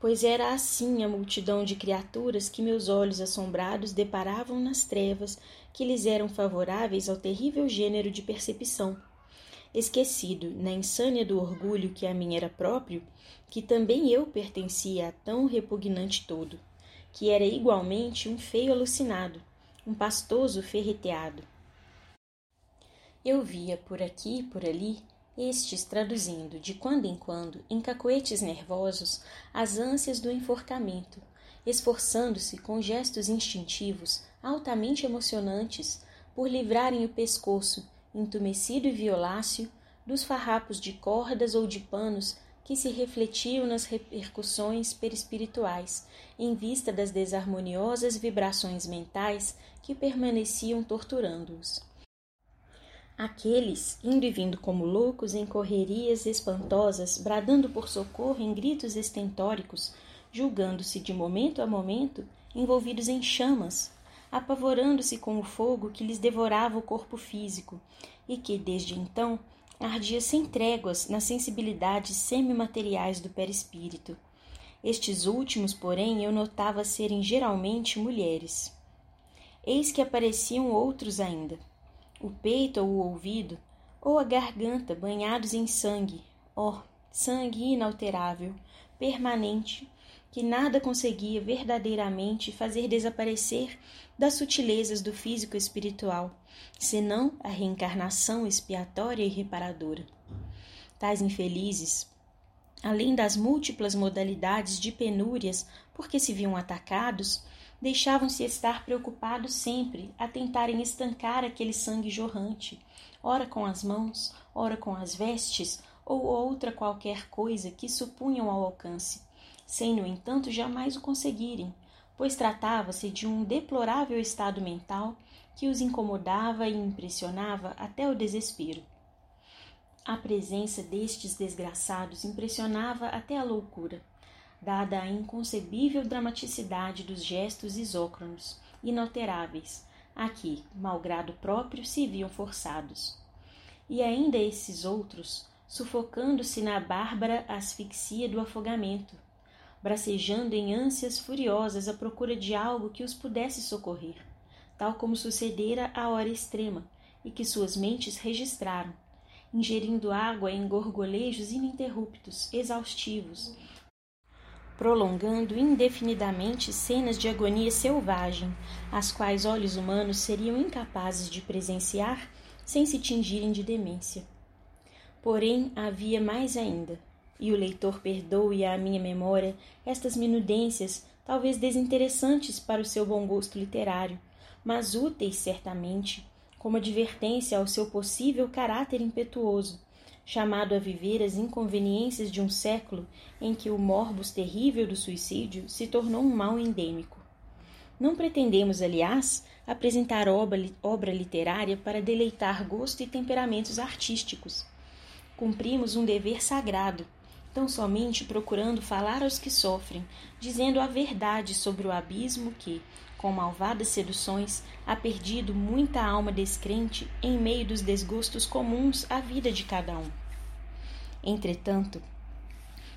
pois era assim a multidão de criaturas que meus olhos assombrados deparavam nas trevas que lhes eram favoráveis ao terrível gênero de percepção. Esquecido, na insânia do orgulho que a mim era próprio, que também eu pertencia a tão repugnante todo, que era igualmente um feio alucinado, um pastoso ferreteado. Eu via por aqui e por ali estes traduzindo de quando em quando, em cacoetes nervosos, as ânsias do enforcamento, esforçando-se com gestos instintivos, altamente emocionantes, por livrarem o pescoço, entumecido e violáceo, dos farrapos de cordas ou de panos que se refletiam nas repercussões perispirituais, em vista das desarmoniosas vibrações mentais que permaneciam torturando-os. Aqueles, indo e vindo como loucos em correrias espantosas, bradando por socorro em gritos estentóricos, julgando-se de momento a momento envolvidos em chamas, apavorando-se com o fogo que lhes devorava o corpo físico e que, desde então, ardia sem tréguas nas sensibilidades semimateriais do perispírito. Estes últimos, porém, eu notava serem geralmente mulheres. Eis que apareciam outros ainda, o peito ou o ouvido, ou a garganta banhados em sangue, ó, oh, sangue inalterável, permanente, que nada conseguia verdadeiramente fazer desaparecer das sutilezas do físico espiritual, senão a reencarnação expiatória e reparadora. Tais infelizes, além das múltiplas modalidades de penúrias por que se viam atacados, deixavam-se estar preocupados sempre a tentarem estancar aquele sangue jorrante, ora com as mãos, ora com as vestes, ou outra qualquer coisa que supunham ao alcance, sem, no entanto, jamais o conseguirem, pois tratava-se de um deplorável estado mental que os incomodava e impressionava até o desespero. A presença destes desgraçados impressionava até a loucura dada a inconcebível dramaticidade dos gestos isócronos, inalteráveis, a que, malgrado próprio, se viam forçados. E ainda esses outros, sufocando-se na bárbara asfixia do afogamento, bracejando em ânsias furiosas à procura de algo que os pudesse socorrer, tal como sucedera à hora extrema e que suas mentes registraram, ingerindo água em gorgolejos ininterruptos, exaustivos, prolongando indefinidamente cenas de agonia selvagem, as quais olhos humanos seriam incapazes de presenciar sem se tingirem de demência. Porém, havia mais ainda, e o leitor perdoe à minha memória estas minudências, talvez desinteressantes para o seu bom gosto literário, mas úteis certamente como advertência ao seu possível caráter impetuoso, chamado a viver as inconveniências de um século em que o morbus terrível do suicídio se tornou um mal endêmico. Não pretendemos, aliás, apresentar obra, literária para deleitar gosto e temperamentos artísticos. Cumprimos um dever sagrado, tão somente procurando falar aos que sofrem, dizendo a verdade sobre o abismo que, com malvadas seduções, há perdido muita alma descrente em meio dos desgostos comuns à vida de cada um. Entretanto,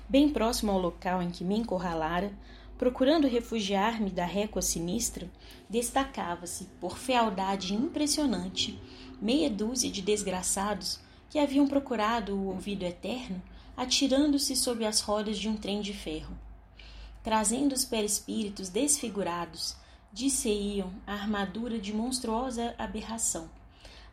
bem próximo ao local em que me encurralara, procurando refugiar-me da récua sinistra, destacava-se, por fealdade impressionante, meia dúzia de desgraçados que haviam procurado o ouvido eterno, atirando-se sob as rodas de um trem de ferro. Trazendo os perispíritos desfigurados, disseiam a armadura de monstruosa aberração,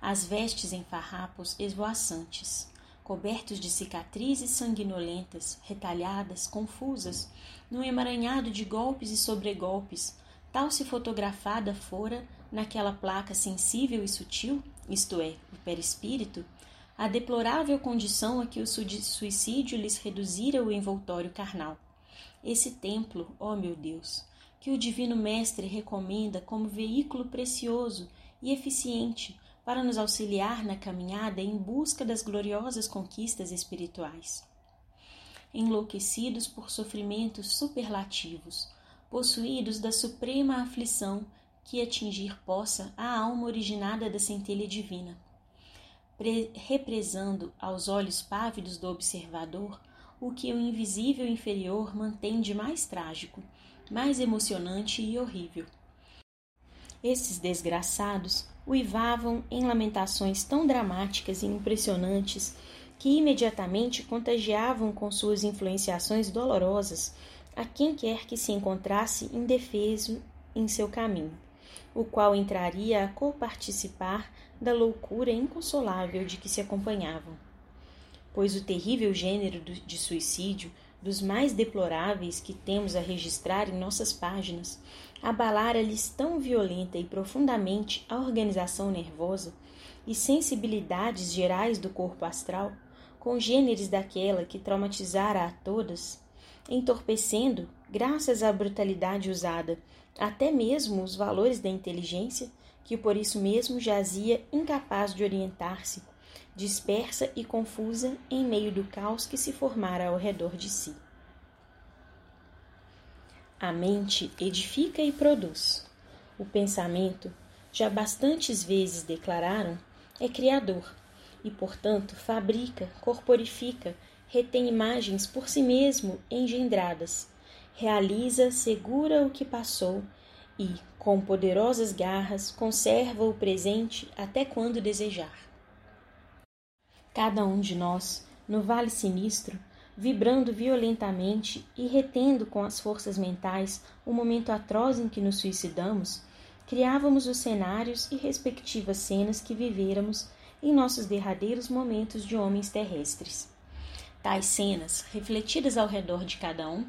as vestes em farrapos esvoaçantes, cobertos de cicatrizes sanguinolentas, retalhadas, confusas, num emaranhado de golpes e sobregolpes, tal se fotografada fora, naquela placa sensível e sutil, isto é, o perispírito, a deplorável condição a que o suicídio lhes reduzira o envoltório carnal. Esse templo, ó meu Deus, que o Divino Mestre recomenda como veículo precioso e eficiente para nos auxiliar na caminhada em busca das gloriosas conquistas espirituais. Enlouquecidos por sofrimentos superlativos, possuídos da suprema aflição que atingir possa a alma originada da centelha divina, represando aos olhos pávidos do observador o que o invisível inferior mantém de mais trágico mais emocionante e horrível. Esses desgraçados uivavam em lamentações tão dramáticas e impressionantes que imediatamente contagiavam com suas influenciações dolorosas a quem quer que se encontrasse indefeso em seu caminho, o qual entraria a coparticipar da loucura inconsolável de que se acompanhavam. Pois o terrível gênero de suicídio dos mais deploráveis que temos a registrar em nossas páginas, abalara-lhes tão violenta e profundamente a organização nervosa e sensibilidades gerais do corpo astral, congêneres daquela que traumatizara a todas, entorpecendo, graças à brutalidade usada, até mesmo os valores da inteligência, que por isso mesmo jazia incapaz de orientar-se dispersa e confusa em meio do caos que se formara ao redor de si. A mente edifica e produz. O pensamento, já bastantes vezes declararam, é criador e, portanto, fabrica, corporifica, retém imagens por si mesmo engendradas, realiza, segura o que passou e, com poderosas garras, conserva o presente até quando desejar cada um de nós, no vale sinistro, vibrando violentamente e retendo com as forças mentais o momento atroz em que nos suicidamos, criávamos os cenários e respectivas cenas que vivêramos em nossos derradeiros momentos de homens terrestres. Tais cenas, refletidas ao redor de cada um,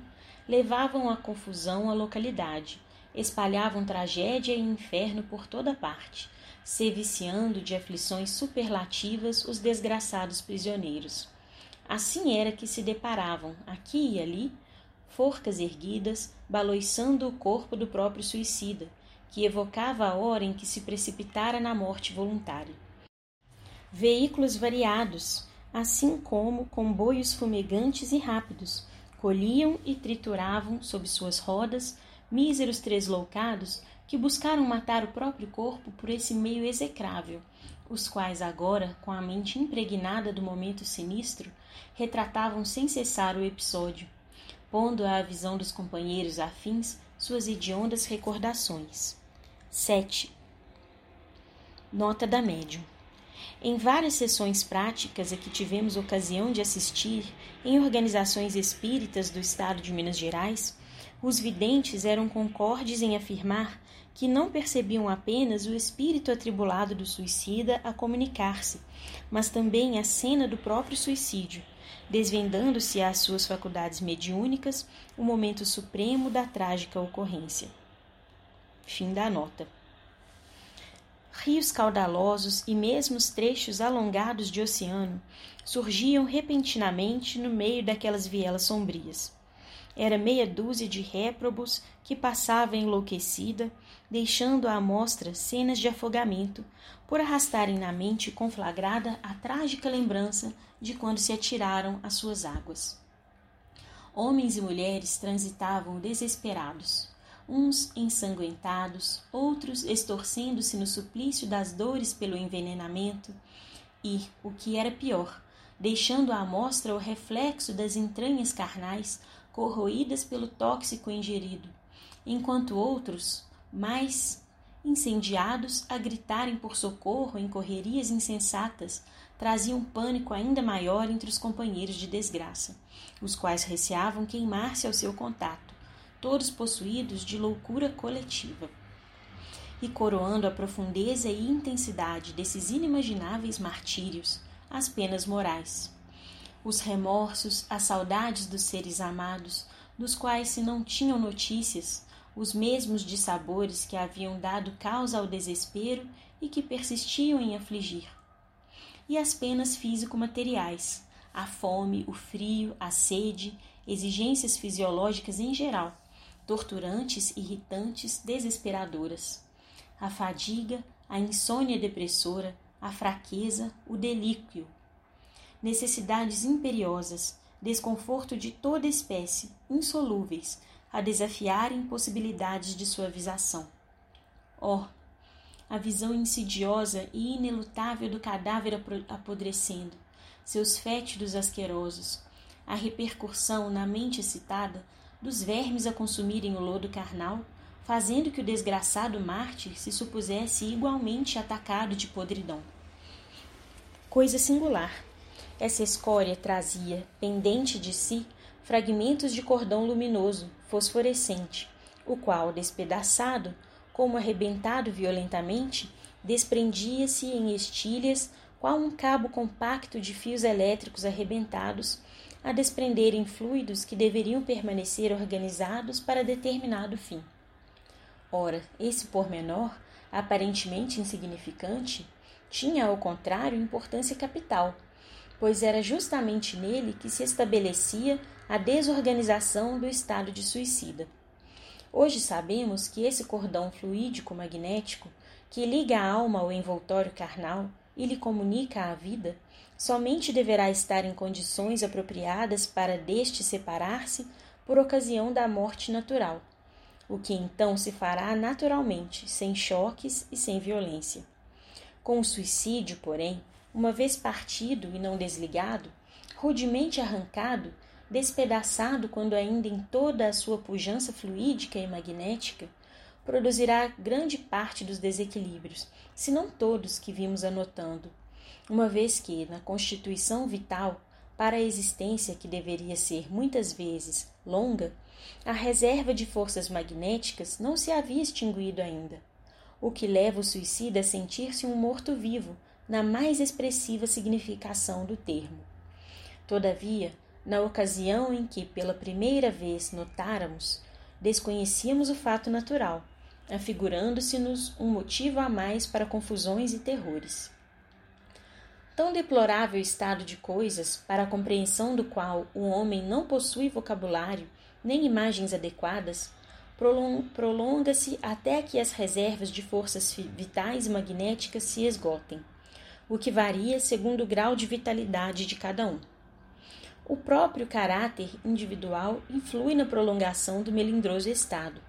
levavam à confusão a localidade, espalhavam tragédia e inferno por toda parte, se viciando de aflições superlativas os desgraçados prisioneiros. Assim era que se deparavam, aqui e ali, forcas erguidas, baloiçando o corpo do próprio suicida, que evocava a hora em que se precipitara na morte voluntária. Veículos variados, assim como comboios fumegantes e rápidos, colhiam e trituravam sob suas rodas míseros tresloucados que buscaram matar o próprio corpo por esse meio execrável, os quais agora, com a mente impregnada do momento sinistro, retratavam sem cessar o episódio, pondo à visão dos companheiros afins suas hediondas recordações. 7. Nota da médium. Em várias sessões práticas a que tivemos ocasião de assistir em organizações espíritas do estado de Minas Gerais, os videntes eram concordes em afirmar que não percebiam apenas o espírito atribulado do suicida a comunicar-se, mas também a cena do próprio suicídio, desvendando-se às suas faculdades mediúnicas o momento supremo da trágica ocorrência. Fim da nota. Rios caudalosos e mesmo os trechos alongados de oceano surgiam repentinamente no meio daquelas vielas sombrias. Era meia dúzia de réprobos que passava enlouquecida, deixando à mostra cenas de afogamento, por arrastarem na mente conflagrada a trágica lembrança de quando se atiraram às suas águas. Homens e mulheres transitavam desesperados, uns ensanguentados, outros estorcendo-se no suplício das dores pelo envenenamento, e, o que era pior, deixando à mostra o reflexo das entranhas carnais corroídas pelo tóxico ingerido, enquanto outros, mais incendiados, a gritarem por socorro em correrias insensatas, trazia um pânico ainda maior entre os companheiros de desgraça, os quais receavam queimar-se ao seu contato, todos possuídos de loucura coletiva. E coroando a profundeza e intensidade desses inimagináveis martírios, as penas morais. Os remorsos, as saudades dos seres amados, dos quais se não tinham notícias, os mesmos dissabores que haviam dado causa ao desespero e que persistiam em afligir e as penas físico-materiais, a fome, o frio, a sede, exigências fisiológicas em geral, torturantes, irritantes, desesperadoras. A fadiga, a insônia depressora, a fraqueza, o delíquio. Necessidades imperiosas, desconforto de toda espécie, insolúveis, a desafiarem possibilidades de suavização. Oh, a visão insidiosa e inelutável do cadáver apodrecendo, seus fétidos asquerosos, a repercussão na mente excitada dos vermes a consumirem o lodo carnal, fazendo que o desgraçado mártir se supusesse igualmente atacado de podridão. Coisa singular. Essa escória trazia, pendente de si, fragmentos de cordão luminoso, fosforescente, o qual, despedaçado, como arrebentado violentamente, desprendia-se em estilhas, qual um cabo compacto de fios elétricos arrebentados, a desprenderem fluidos que deveriam permanecer organizados para determinado fim. Ora, esse pormenor, aparentemente insignificante, tinha, ao contrário, importância capital, pois era justamente nele que se estabelecia a desorganização do estado de suicida. Hoje sabemos que esse cordão fluídico magnético, que liga a alma ao envoltório carnal e lhe comunica a vida, somente deverá estar em condições apropriadas para deste separar-se por ocasião da morte natural, o que então se fará naturalmente, sem choques e sem violência. Com o suicídio, porém, uma vez partido e não desligado, rudemente arrancado, despedaçado quando ainda em toda a sua pujança fluídica e magnética, produzirá grande parte dos desequilíbrios, se não todos que vimos anotando, uma vez que, na constituição vital, para a existência que deveria ser muitas vezes longa, a reserva de forças magnéticas não se havia extinguido ainda, o que leva o suicida a sentir-se um morto-vivo na mais expressiva significação do termo. Todavia, na ocasião em que pela primeira vez notáramos, desconhecíamos o fato natural, afigurando-se-nos um motivo a mais para confusões e terrores. Tão deplorável estado de coisas, para a compreensão do qual o homem não possui vocabulário nem imagens adequadas, prolonga-se até que as reservas de forças vitais e magnéticas se esgotem, o que varia segundo o grau de vitalidade de cada um. O próprio caráter individual influi na prolongação do melindroso estado.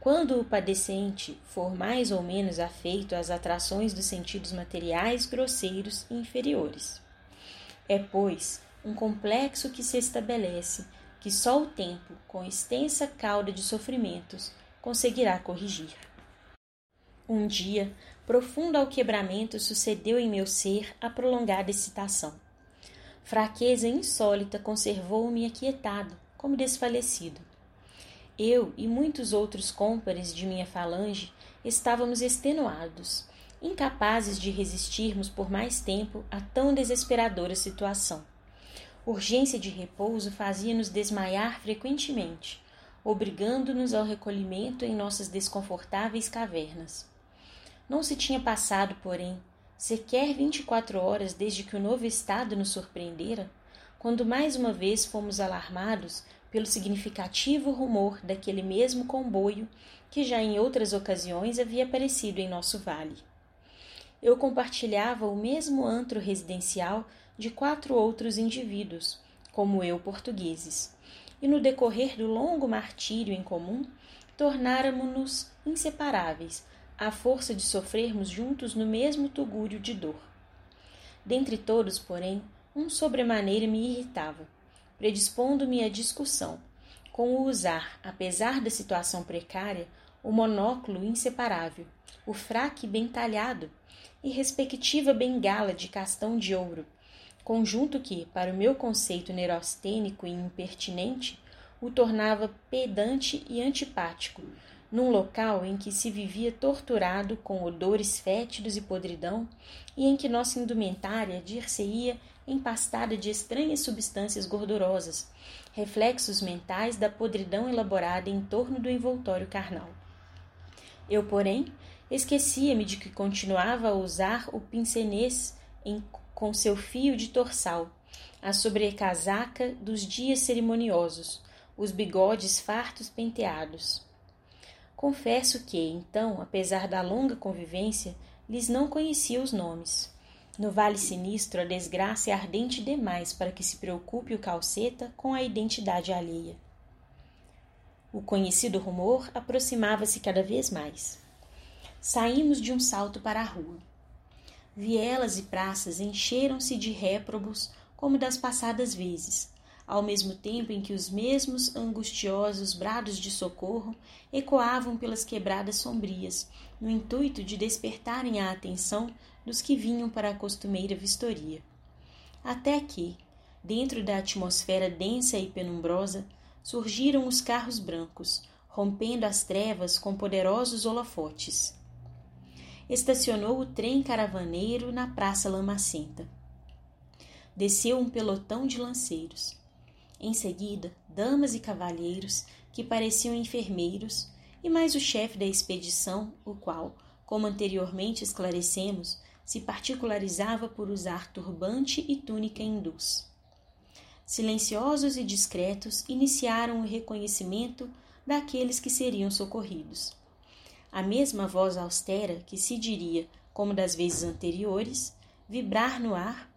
Quando o padecente for mais ou menos afeito às atrações dos sentidos materiais grosseiros e inferiores. É, pois, um complexo que se estabelece que só o tempo, com extensa cauda de sofrimentos, conseguirá corrigir. Um dia, profundo ao quebramento, sucedeu em meu ser a prolongada excitação Fraqueza insólita conservou-me aquietado, como desfalecido. Eu e muitos outros cômpares de minha falange estávamos extenuados, incapazes de resistirmos por mais tempo a tão desesperadora situação. Urgência de repouso fazia-nos desmaiar frequentemente, obrigando-nos ao recolhimento em nossas desconfortáveis cavernas. Não se tinha passado, porém, sequer vinte e quatro horas desde que o novo estado nos surpreendera, quando mais uma vez fomos alarmados pelo significativo rumor daquele mesmo comboio que já em outras ocasiões havia aparecido em nosso vale. Eu compartilhava o mesmo antro residencial de quatro outros indivíduos, como eu portugueses, e no decorrer do longo martírio em comum, tornáramos-nos inseparáveis, à força de sofrermos juntos no mesmo tugúrio de dor. Dentre todos, porém, um sobremaneira me irritava predispondo-me à discussão, com o usar, apesar da situação precária, o monóculo inseparável, o fraque bem talhado e respectiva bengala de castão de ouro, conjunto que, para o meu conceito neurostênico e impertinente, o tornava pedante e antipático, num local em que se vivia torturado com odores fétidos e podridão e em que nossa indumentária dir-se-ia empastada de estranhas substâncias gordurosas, reflexos mentais da podridão elaborada em torno do envoltório carnal. Eu, porém, esquecia-me de que continuava a usar o pincenês em, com seu fio de torçal, a sobrecasaca dos dias cerimoniosos, os bigodes fartos penteados. Confesso que, então, apesar da longa convivência, lhes não conhecia os nomes. No Vale Sinistro, a desgraça é ardente demais para que se preocupe o calceta com a identidade alheia. O conhecido rumor aproximava-se cada vez mais. Saímos de um salto para a rua. Vielas e praças encheram-se de réprobos como das passadas vezes, ao mesmo tempo em que os mesmos angustiosos brados de socorro ecoavam pelas quebradas sombrias, no intuito de despertarem a atenção dos que vinham para a costumeira vistoria. Até que, dentro da atmosfera densa e penumbrosa, surgiram os carros brancos, rompendo as trevas com poderosos holofotes. Estacionou o trem caravaneiro na Praça Lamacenta. Desceu um pelotão de lanceiros. Em seguida, damas e cavalheiros que pareciam enfermeiros, e mais o chefe da expedição, o qual, como anteriormente esclarecemos, se particularizava por usar turbante e túnica hindus. Silenciosos e discretos, iniciaram o reconhecimento daqueles que seriam socorridos. A mesma voz austera que se diria, como das vezes anteriores, vibrar no ar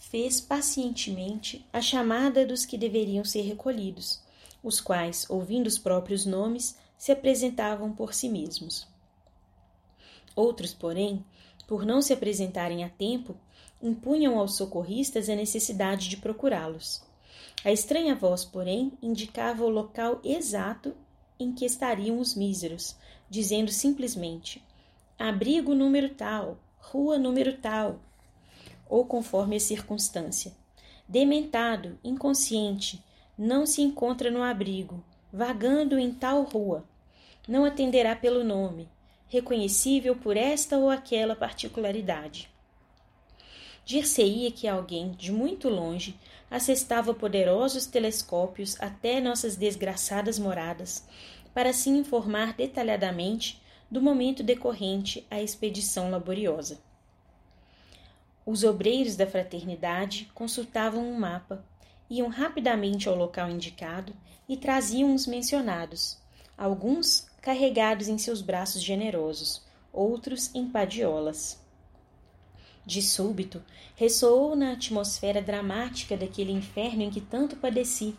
fez pacientemente a chamada dos que deveriam ser recolhidos, os quais, ouvindo os próprios nomes, se apresentavam por si mesmos. Outros, porém, por não se apresentarem a tempo, impunham aos socorristas a necessidade de procurá-los. A estranha voz, porém, indicava o local exato em que estariam os míseros, dizendo simplesmente: abrigo número tal, rua número tal, ou conforme a circunstância. Dementado, inconsciente, não se encontra no abrigo, vagando em tal rua. Não atenderá pelo nome, reconhecível por esta ou aquela particularidade. Dir-se-ia que alguém, de muito longe, assestava poderosos telescópios até nossas desgraçadas moradas, para se informar detalhadamente do momento decorrente à expedição laboriosa. Os obreiros da fraternidade consultavam um mapa, iam rapidamente ao local indicado e traziam os mencionados, alguns carregados em seus braços generosos, outros em padiolas. De súbito, ressoou na atmosfera dramática daquele inferno em que tanto padeci,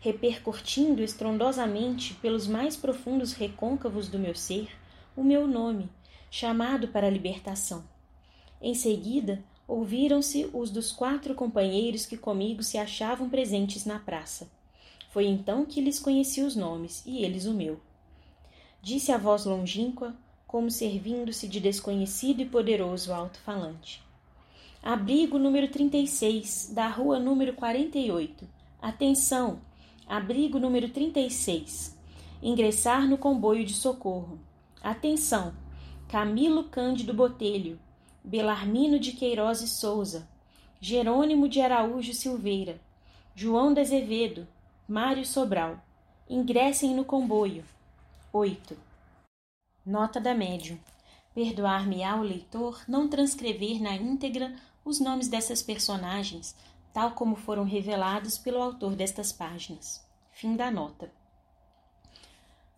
repercutindo estrondosamente pelos mais profundos recôncavos do meu ser o meu nome, chamado para a libertação. Em seguida, ouviram-se os dos quatro companheiros que comigo se achavam presentes na praça. Foi então que lhes conheci os nomes, e eles o meu. Disse a voz longínqua, como servindo-se de desconhecido e poderoso alto-falante. Abrigo número 36, da rua número 48. Atenção! Abrigo número 36. Ingressar no comboio de socorro. Atenção! Camilo Cândido Botelho, Belarmino de Queiroz e Souza, Jerônimo de Araújo Silveira, João de Azevedo, Mário Sobral. Ingressem no comboio. 8. Nota da médium. Perdoar-me-á o leitor não transcrever na íntegra os nomes dessas personagens, tal como foram revelados pelo autor destas páginas. Fim da nota.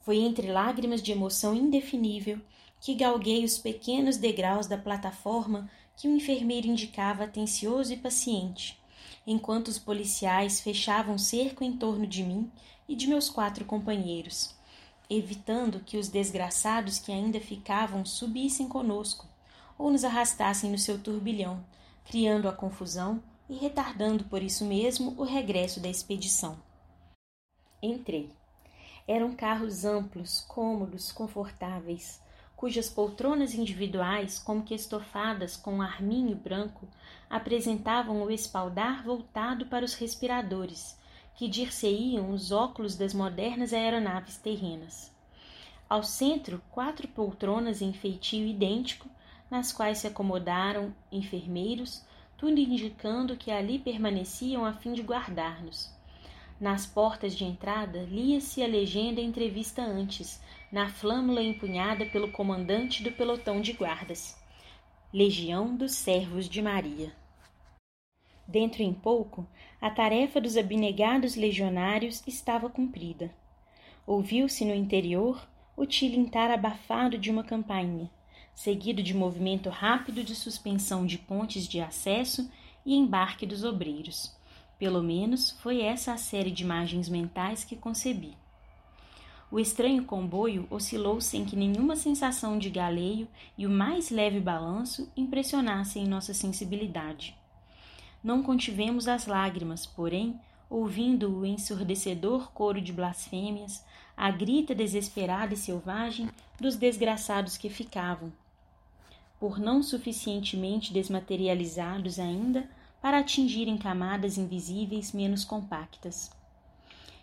Foi entre lágrimas de emoção indefinível que galguei os pequenos degraus da plataforma que o enfermeiro indicava atencioso e paciente, enquanto os policiais fechavam cerco em torno de mim e de meus quatro companheiros, evitando que os desgraçados que ainda ficavam subissem conosco ou nos arrastassem no seu turbilhão, criando a confusão e retardando por isso mesmo o regresso da expedição. Entrei. Eram carros amplos, cômodos, confortáveis, cujas poltronas individuais, como que estofadas com arminho branco, apresentavam o espaldar voltado para os respiradores, que dir-se-iam os óculos das modernas aeronaves terrenas. Ao centro, quatro poltronas em feitio idêntico, nas quais se acomodaram enfermeiros, tudo indicando que ali permaneciam a fim de guardar-nos. Nas portas de entrada lia-se a legenda entrevista antes, na flâmula empunhada pelo comandante do pelotão de guardas. Legião dos Servos de Maria. Dentro em pouco, a tarefa dos abnegados legionários estava cumprida. Ouviu-se no interior o tilintar abafado de uma campainha, seguido de movimento rápido de suspensão de pontes de acesso e embarque dos obreiros. Pelo menos foi essa a série de imagens mentais que concebi. O estranho comboio oscilou sem que nenhuma sensação de galeio e o mais leve balanço impressionassem nossa sensibilidade. Não contivemos as lágrimas, porém, ouvindo o ensurdecedor coro de blasfêmias, a grita desesperada e selvagem dos desgraçados que ficavam, por não suficientemente desmaterializados ainda para atingirem camadas invisíveis menos compactas.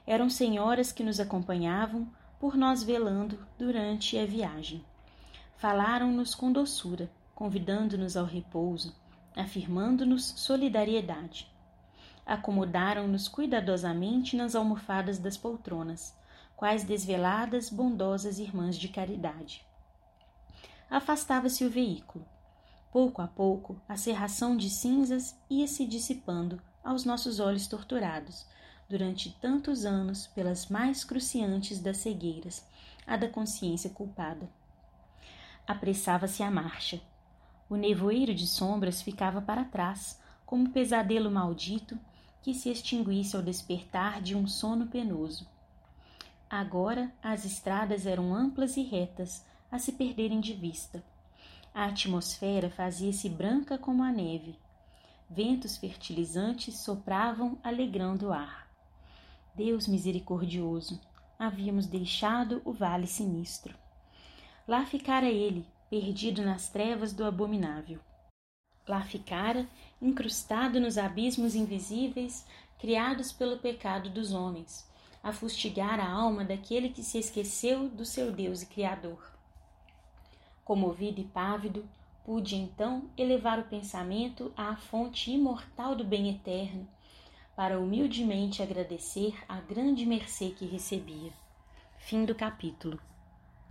Eram senhoras que nos acompanhavam, por nós velando durante a viagem. Falaram-nos com doçura, convidando-nos ao repouso, afirmando-nos solidariedade. Acomodaram-nos cuidadosamente nas almofadas das poltronas, quais desveladas, bondosas irmãs de caridade. Afastava-se o veículo. Pouco a pouco, a cerração de cinzas ia se dissipando aos nossos olhos torturados, durante tantos anos pelas mais cruciantes das cegueiras, a da consciência culpada. Apressava-se a marcha. O nevoeiro de sombras ficava para trás, como um pesadelo maldito que se extinguisse ao despertar de um sono penoso. Agora as estradas eram amplas e retas, a se perderem de vista. A atmosfera fazia-se branca como a neve. Ventos fertilizantes sopravam, alegrando o ar. Deus misericordioso, havíamos deixado o vale sinistro. Lá ficara ele, perdido nas trevas do abominável. Lá ficara, incrustado nos abismos invisíveis criados pelo pecado dos homens, a fustigar a alma daquele que se esqueceu do seu Deus e Criador. Comovido e pávido, pude então elevar o pensamento à fonte imortal do bem eterno, para humildemente agradecer a grande mercê que recebia. Fim do capítulo.